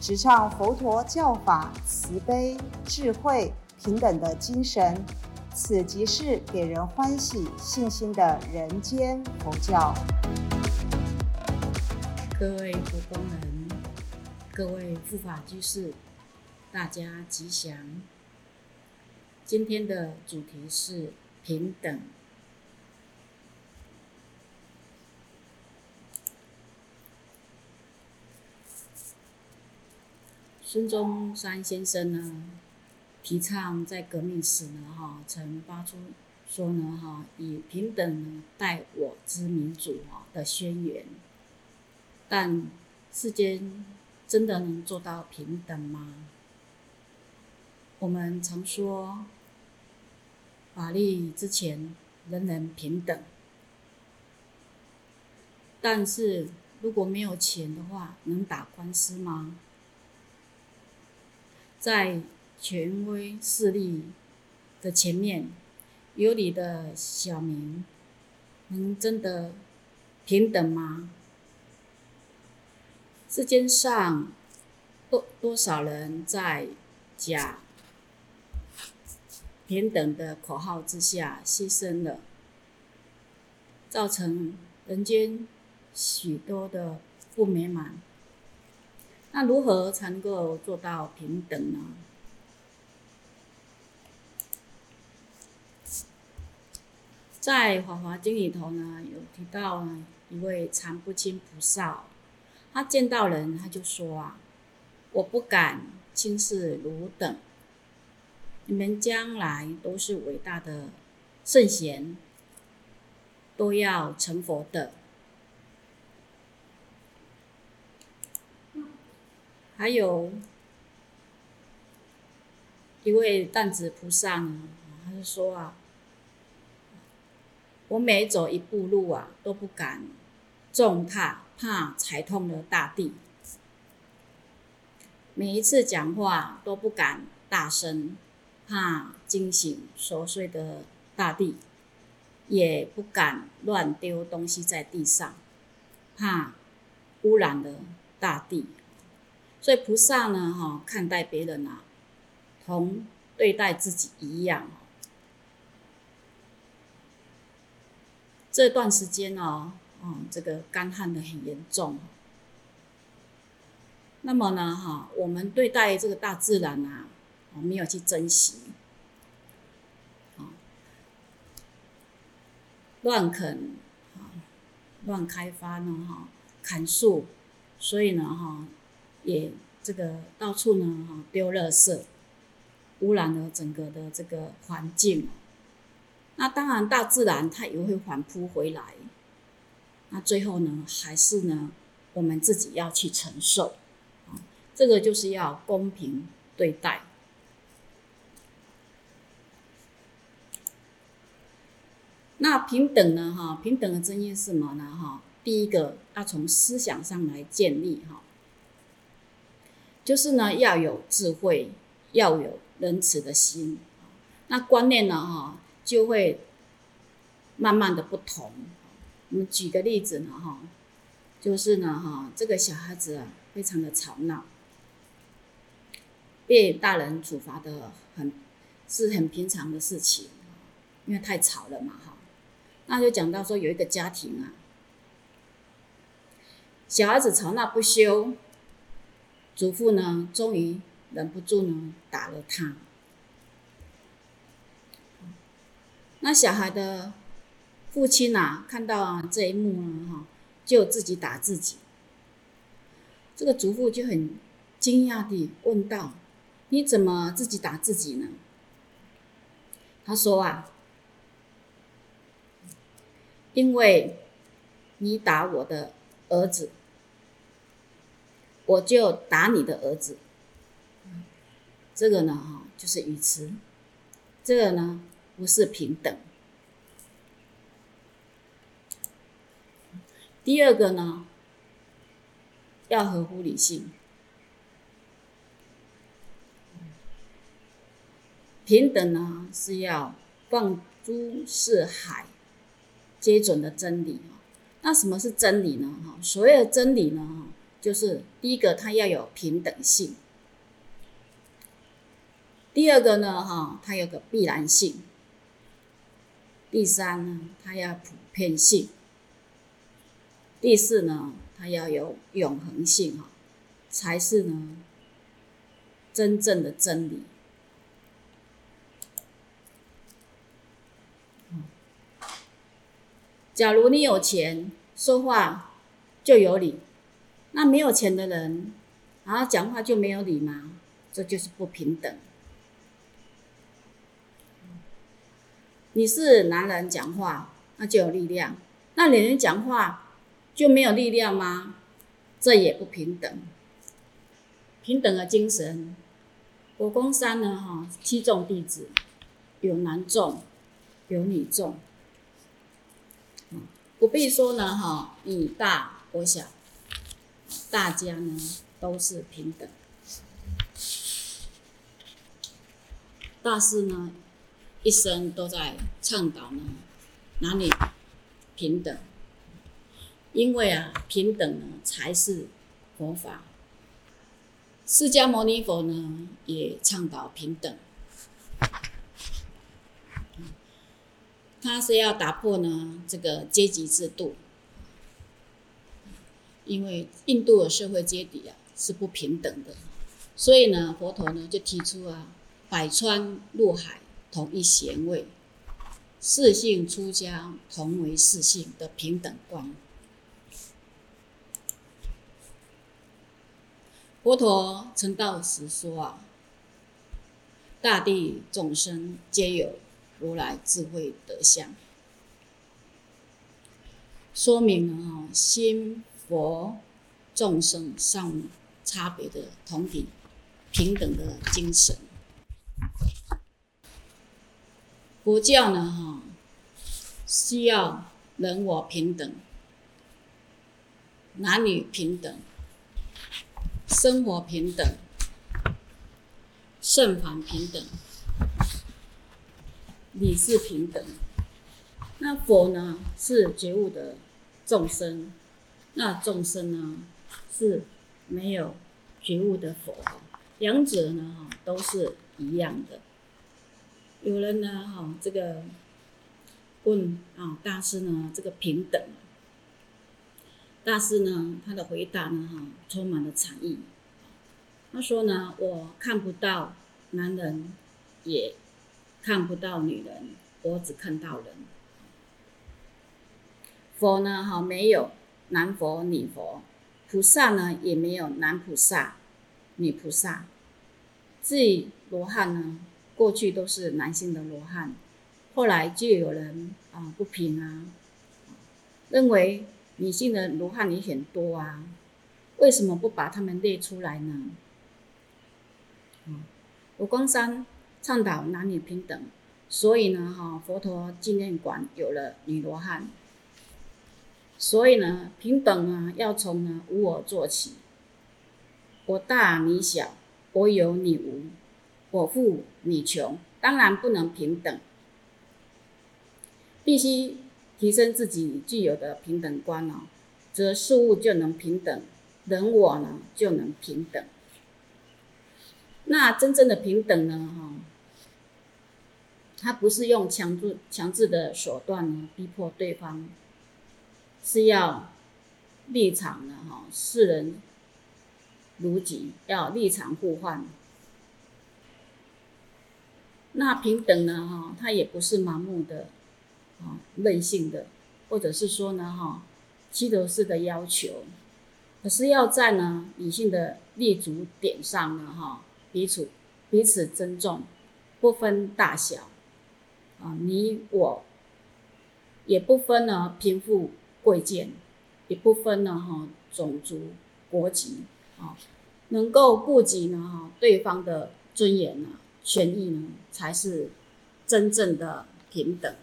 直唱佛陀教法慈悲、智慧、平等的精神，此即是给人欢喜、信心的人间佛教。各位佛光人，各位护法居士，大家吉祥。今天的主题是平等。孙中山先生呢，提倡在革命时呢，哈，曾发出说呢，哈，以平等待我之民主哈的宣言。但世间真的能做到平等吗？我们常说，法律之前人人平等，但是如果没有钱的话，能打官司吗？在权威势力的前面，有理的小民能真的平等吗？世间上多多少人在假平等的口号之下牺牲了，造成人间许多的不美满。那如何才能够做到平等呢？在《华华经》里头呢，有提到一位常不轻菩萨，他见到人他就说啊：“我不敢轻视汝等，你们将来都是伟大的圣贤，都要成佛的。”还有一位担子菩萨呢，他就说啊，我每走一步路啊，都不敢重踏，怕踩痛了大地；每一次讲话都不敢大声，怕惊醒熟睡的大地；也不敢乱丢东西在地上，怕污染了大地。所以菩萨呢，哈，看待别人啊，同对待自己一样。这段时间哦，嗯，这个干旱的很严重。那么呢，哈，我们对待这个大自然啊，我没有去珍惜，啊，乱啃，啊，乱开发呢，哈，砍树，所以呢，哈。也这个到处呢哈丢垃圾，污染了整个的这个环境。那当然大自然它也会反扑回来。那最后呢还是呢我们自己要去承受。啊，这个就是要公平对待。那平等呢哈？平等的真义是什么呢哈？第一个要从思想上来建立哈。就是呢，要有智慧，要有仁慈的心，那观念呢，哈，就会慢慢的不同。我们举个例子呢，哈，就是呢，哈，这个小孩子啊，非常的吵闹，被大人处罚的很，是很平常的事情，因为太吵了嘛，哈。那就讲到说，有一个家庭啊，小孩子吵闹不休。祖父呢，终于忍不住呢，打了他。那小孩的父亲呐，看到这一幕呢，哈，就自己打自己。这个祖父就很惊讶地问道：“你怎么自己打自己呢？”他说：“啊，因为你打我的儿子。”我就打你的儿子，这个呢哈就是语词，这个呢不是平等。第二个呢，要合乎理性。平等呢是要放诸四海皆准的真理啊。那什么是真理呢？哈，所谓的真理呢，哈，就是第一个它要有平等性，第二个呢，哈，它有个必然性，第三呢，它要普遍性。第四呢，它要有永恒性哈，才是呢真正的真理。假如你有钱，说话就有理；那没有钱的人，然后讲话就没有理吗？这就是不平等。你是男人讲话，那就有力量；那女人讲话。就没有力量吗？这也不平等。平等的精神，佛光山呢？哈，七众弟子有男众，有女众。不必说呢，哈，你大我小，大家呢都是平等。大师呢，一生都在倡导呢，哪里平等。因为啊，平等呢才是佛法。释迦牟尼佛呢也倡导平等，他是要打破呢这个阶级制度。因为印度的社会阶级啊是不平等的，所以呢佛陀呢就提出啊百川入海同一贤位，四性出家同为四性的平等观。佛陀成道时说啊，大地众生皆有如来智慧德相，说明了哈心佛众生上差别的同体平等的精神。佛教呢哈需要人我平等，男女平等。生活平等，圣凡平等，理事平等。那佛呢是觉悟的众生，那众生呢是没有觉悟的佛，两者呢哈都是一样的。有人呢哈这个问啊大师呢这个平等。大师呢，他的回答呢，哈，充满了禅意。他说呢，我看不到男人，也看不到女人，我只看到人。佛呢，哈，没有男佛女佛；菩萨呢，也没有男菩萨、女菩萨。至于罗汉呢，过去都是男性的罗汉，后来就有人啊不平啊，认为。女性的罗汉也很多啊，为什么不把他们列出来呢？佛光山倡导男女平等，所以呢，哈，佛陀纪念馆有了女罗汉。所以呢，平等啊，要从呢无我做起。我大你小，我有你无，我富你穷，当然不能平等，必须。提升自己具有的平等观哦，则事物就能平等，人我呢就能平等。那真正的平等呢，哈，它不是用强制强制的手段呢逼迫对方，是要立场的，哈，世人如己，要立场互换。那平等呢，哈，它也不是盲目的。啊，任性的，或者是说呢，哈，七头式的要求，可是要在呢理性的立足点上呢，哈，彼此彼此尊重，不分大小，啊，你我，也不分呢贫富贵贱，也不分呢哈种族国籍，啊，能够顾及呢哈对方的尊严呢、权益呢，才是真正的平等。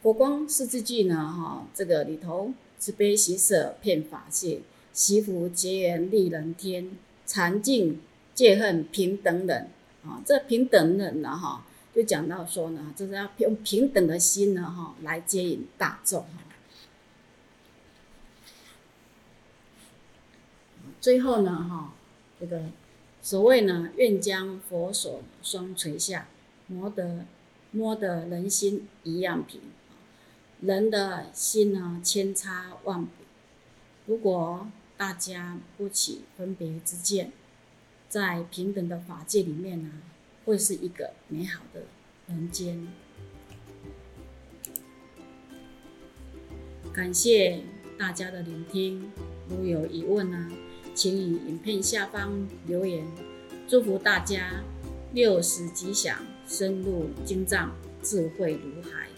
佛光四字句呢，哈，这个里头慈悲喜舍遍法界，惜福结缘利人天，禅净戒恨平等忍。啊，这平等忍呢，哈，就讲到说呢，就是要用平等的心呢，哈，来接引大众。最后呢，哈，这个所谓呢，愿将佛手双垂下，摸得摸得人心一样平。人的心呢，千差万别。如果大家不起分别之见，在平等的法界里面呢，会是一个美好的人间。感谢大家的聆听，如有疑问呢，请以影片下方留言。祝福大家六十吉祥，深入经藏，智慧如海。